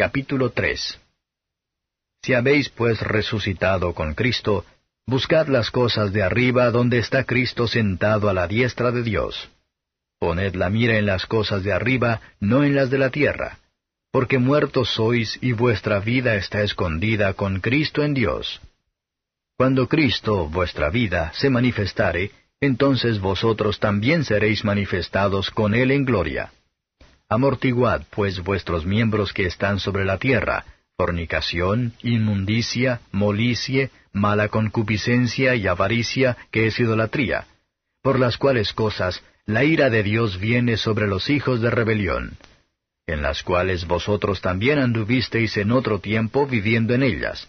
capítulo 3 Si habéis pues resucitado con Cristo, buscad las cosas de arriba donde está Cristo sentado a la diestra de Dios. Poned la mira en las cosas de arriba, no en las de la tierra, porque muertos sois y vuestra vida está escondida con Cristo en Dios. Cuando Cristo, vuestra vida, se manifestare, entonces vosotros también seréis manifestados con Él en gloria. Amortiguad pues vuestros miembros que están sobre la tierra, fornicación, inmundicia, molicie, mala concupiscencia y avaricia, que es idolatría, por las cuales cosas la ira de Dios viene sobre los hijos de rebelión en las cuales vosotros también anduvisteis en otro tiempo viviendo en ellas.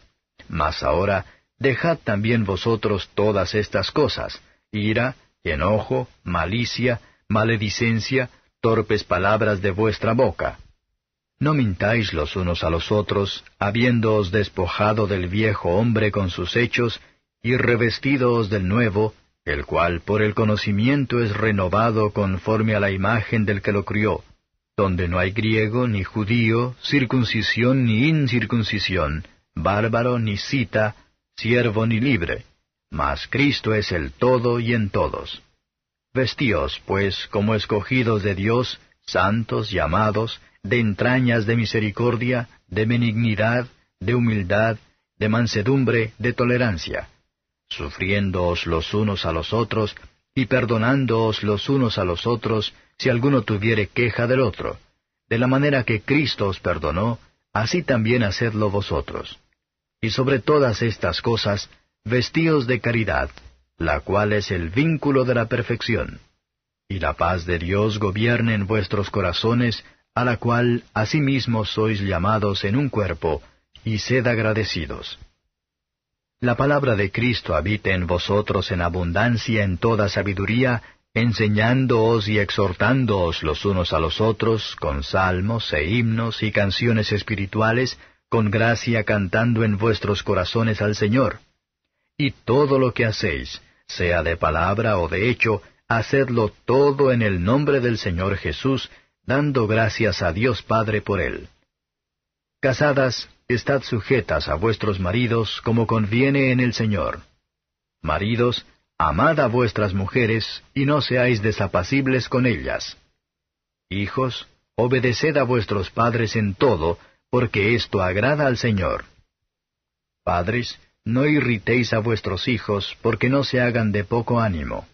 Mas ahora dejad también vosotros todas estas cosas, ira, enojo, malicia, maledicencia, torpes palabras de vuestra boca. No mintáis los unos a los otros, habiéndoos despojado del viejo hombre con sus hechos, y revestídoos del nuevo, el cual por el conocimiento es renovado conforme a la imagen del que lo crió, donde no hay griego ni judío, circuncisión ni incircuncisión, bárbaro ni cita, siervo ni libre, mas Cristo es el todo y en todos. Vestíos, pues, como escogidos de Dios, santos, llamados, de entrañas de misericordia, de benignidad, de humildad, de mansedumbre, de tolerancia, sufriéndoos los unos a los otros, y perdonándoos los unos a los otros, si alguno tuviere queja del otro. De la manera que Cristo os perdonó, así también hacedlo vosotros. Y sobre todas estas cosas, vestíos de caridad, la cual es el vínculo de la perfección. Y la paz de Dios gobierne en vuestros corazones, a la cual asimismo sois llamados en un cuerpo, y sed agradecidos. La palabra de Cristo habite en vosotros en abundancia en toda sabiduría, enseñándoos y exhortándoos los unos a los otros con salmos e himnos y canciones espirituales, con gracia cantando en vuestros corazones al Señor. Y todo lo que hacéis, sea de palabra o de hecho, hacedlo todo en el nombre del Señor Jesús, dando gracias a Dios Padre por él. Casadas, estad sujetas a vuestros maridos como conviene en el Señor. Maridos, amad a vuestras mujeres, y no seáis desapacibles con ellas. Hijos, obedeced a vuestros padres en todo, porque esto agrada al Señor. Padres, no irritéis a vuestros hijos, porque no se hagan de poco ánimo.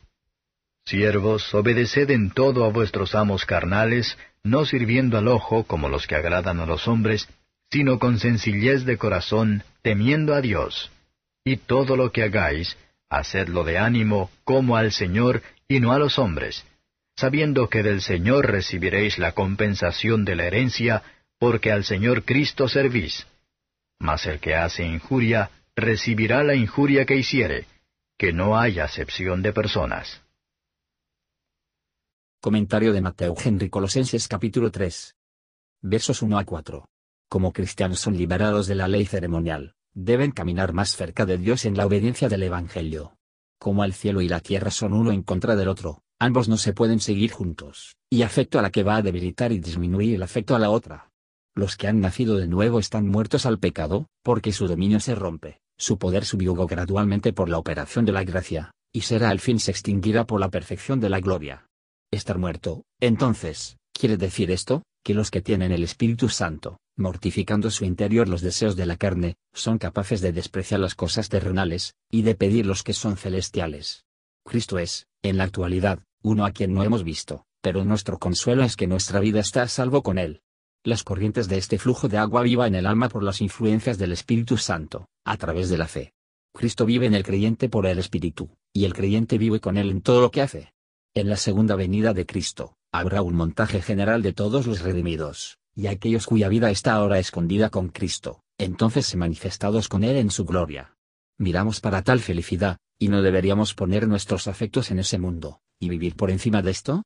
Siervos, obedeced en todo a vuestros amos carnales, no sirviendo al ojo como los que agradan a los hombres, sino con sencillez de corazón, temiendo a Dios. Y todo lo que hagáis, hacedlo de ánimo como al Señor y no a los hombres, sabiendo que del Señor recibiréis la compensación de la herencia, porque al Señor Cristo servís. Mas el que hace injuria, recibirá la injuria que hiciere, que no haya acepción de personas. Comentario de Mateo Henry Colosenses capítulo 3. Versos 1 a 4 como cristianos son liberados de la ley ceremonial, deben caminar más cerca de Dios en la obediencia del Evangelio. Como el cielo y la tierra son uno en contra del otro, ambos no se pueden seguir juntos, y afecto a la que va a debilitar y disminuir el afecto a la otra. Los que han nacido de nuevo están muertos al pecado, porque su dominio se rompe, su poder subyugó gradualmente por la operación de la gracia, y será al fin se extinguirá por la perfección de la gloria. Estar muerto, entonces, ¿quiere decir esto? Que los que tienen el Espíritu Santo, mortificando su interior los deseos de la carne, son capaces de despreciar las cosas terrenales, y de pedir los que son celestiales. Cristo es, en la actualidad, uno a quien no hemos visto, pero nuestro consuelo es que nuestra vida está a salvo con Él. Las corrientes de este flujo de agua viva en el alma por las influencias del Espíritu Santo, a través de la fe. Cristo vive en el creyente por el Espíritu, y el creyente vive con Él en todo lo que hace. En la segunda venida de Cristo, habrá un montaje general de todos los redimidos, y aquellos cuya vida está ahora escondida con Cristo, entonces manifestados con Él en su gloria. Miramos para tal felicidad, y no deberíamos poner nuestros afectos en ese mundo, y vivir por encima de esto?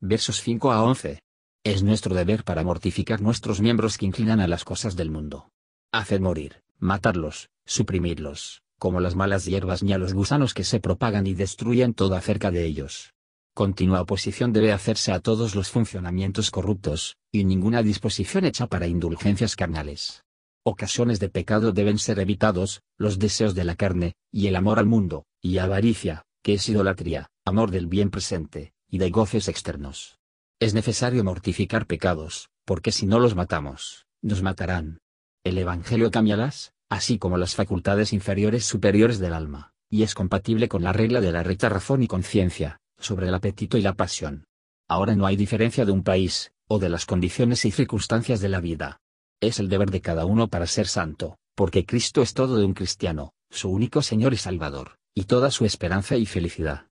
Versos 5 a 11. Es nuestro deber para mortificar nuestros miembros que inclinan a las cosas del mundo. Hacer morir, matarlos, suprimirlos, como las malas hierbas ni a los gusanos que se propagan y destruyen todo acerca de ellos. Continua oposición debe hacerse a todos los funcionamientos corruptos, y ninguna disposición hecha para indulgencias carnales. Ocasiones de pecado deben ser evitados, los deseos de la carne, y el amor al mundo, y avaricia, que es idolatría, amor del bien presente, y de goces externos. Es necesario mortificar pecados, porque si no los matamos, nos matarán. El Evangelio cámbialas, así como las facultades inferiores superiores del alma, y es compatible con la regla de la recta razón y conciencia, sobre el apetito y la pasión. Ahora no hay diferencia de un país, o de las condiciones y circunstancias de la vida. Es el deber de cada uno para ser santo, porque Cristo es todo de un cristiano, su único Señor y Salvador, y toda su esperanza y felicidad.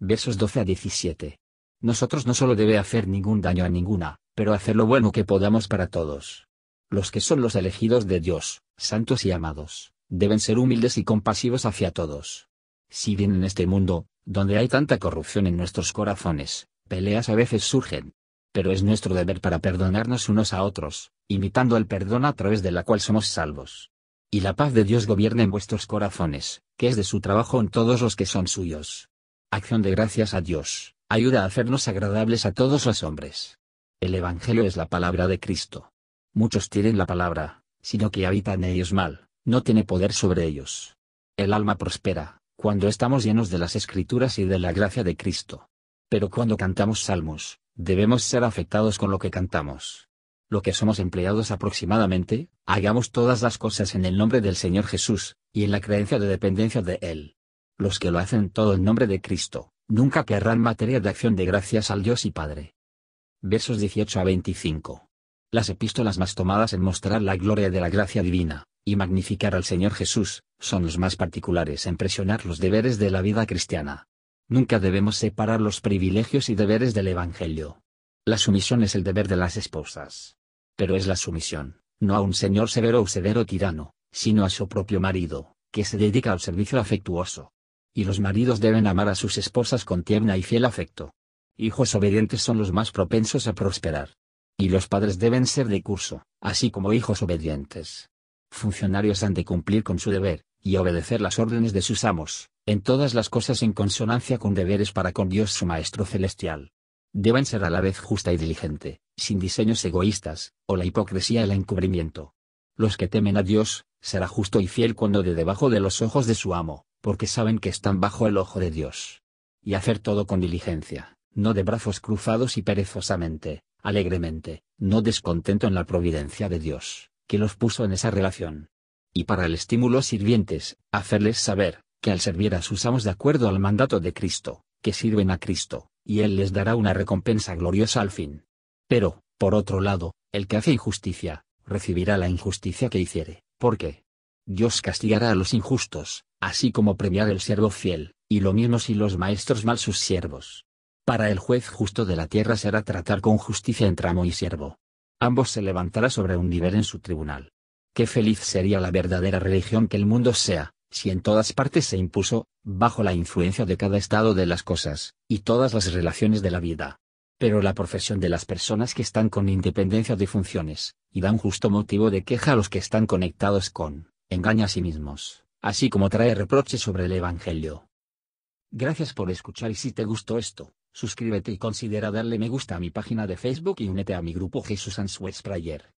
Versos 12 a 17. Nosotros no solo debe hacer ningún daño a ninguna, pero hacer lo bueno que podamos para todos. Los que son los elegidos de Dios, santos y amados, deben ser humildes y compasivos hacia todos. Si bien en este mundo, donde hay tanta corrupción en nuestros corazones, peleas a veces surgen, pero es nuestro deber para perdonarnos unos a otros, imitando el perdón a través de la cual somos salvos. Y la paz de Dios gobierna en vuestros corazones, que es de su trabajo en todos los que son suyos. Acción de gracias a Dios, ayuda a hacernos agradables a todos los hombres. El Evangelio es la palabra de Cristo. Muchos tienen la palabra, sino que habitan en ellos mal, no tiene poder sobre ellos. El alma prospera, cuando estamos llenos de las escrituras y de la gracia de Cristo. Pero cuando cantamos salmos, Debemos ser afectados con lo que cantamos. Lo que somos empleados aproximadamente, hagamos todas las cosas en el nombre del Señor Jesús, y en la creencia de dependencia de Él. Los que lo hacen todo en nombre de Cristo, nunca querrán materia de acción de gracias al Dios y Padre. Versos 18 a 25. Las epístolas más tomadas en mostrar la gloria de la gracia divina, y magnificar al Señor Jesús, son los más particulares en presionar los deberes de la vida cristiana. Nunca debemos separar los privilegios y deberes del Evangelio. La sumisión es el deber de las esposas. Pero es la sumisión, no a un señor severo o severo tirano, sino a su propio marido, que se dedica al servicio afectuoso. Y los maridos deben amar a sus esposas con tierna y fiel afecto. Hijos obedientes son los más propensos a prosperar. Y los padres deben ser de curso, así como hijos obedientes. Funcionarios han de cumplir con su deber, y obedecer las órdenes de sus amos, en todas las cosas en consonancia con deberes para con Dios su Maestro Celestial. Deben ser a la vez justa y diligente, sin diseños egoístas, o la hipocresía y el encubrimiento. Los que temen a Dios, será justo y fiel cuando de debajo de los ojos de su amo, porque saben que están bajo el ojo de Dios. Y hacer todo con diligencia, no de brazos cruzados y perezosamente, alegremente, no descontento en la providencia de Dios, que los puso en esa relación. Y para el estímulo sirvientes, hacerles saber, que al servir a sus amos de acuerdo al mandato de Cristo, que sirven a Cristo, y Él les dará una recompensa gloriosa al fin. Pero, por otro lado, el que hace injusticia, recibirá la injusticia que hiciere, porque Dios castigará a los injustos, así como premiar el siervo fiel, y lo mismo si los maestros mal sus siervos. Para el juez justo de la tierra será tratar con justicia entre amo y siervo. Ambos se levantará sobre un nivel en su tribunal. Qué feliz sería la verdadera religión que el mundo sea, si en todas partes se impuso, bajo la influencia de cada estado de las cosas, y todas las relaciones de la vida. Pero la profesión de las personas que están con independencia de funciones, y dan justo motivo de queja a los que están conectados con, engaña a sí mismos, así como trae reproches sobre el Evangelio. Gracias por escuchar y si te gustó esto, suscríbete y considera darle me gusta a mi página de Facebook y únete a mi grupo Jesús Answers Prayer.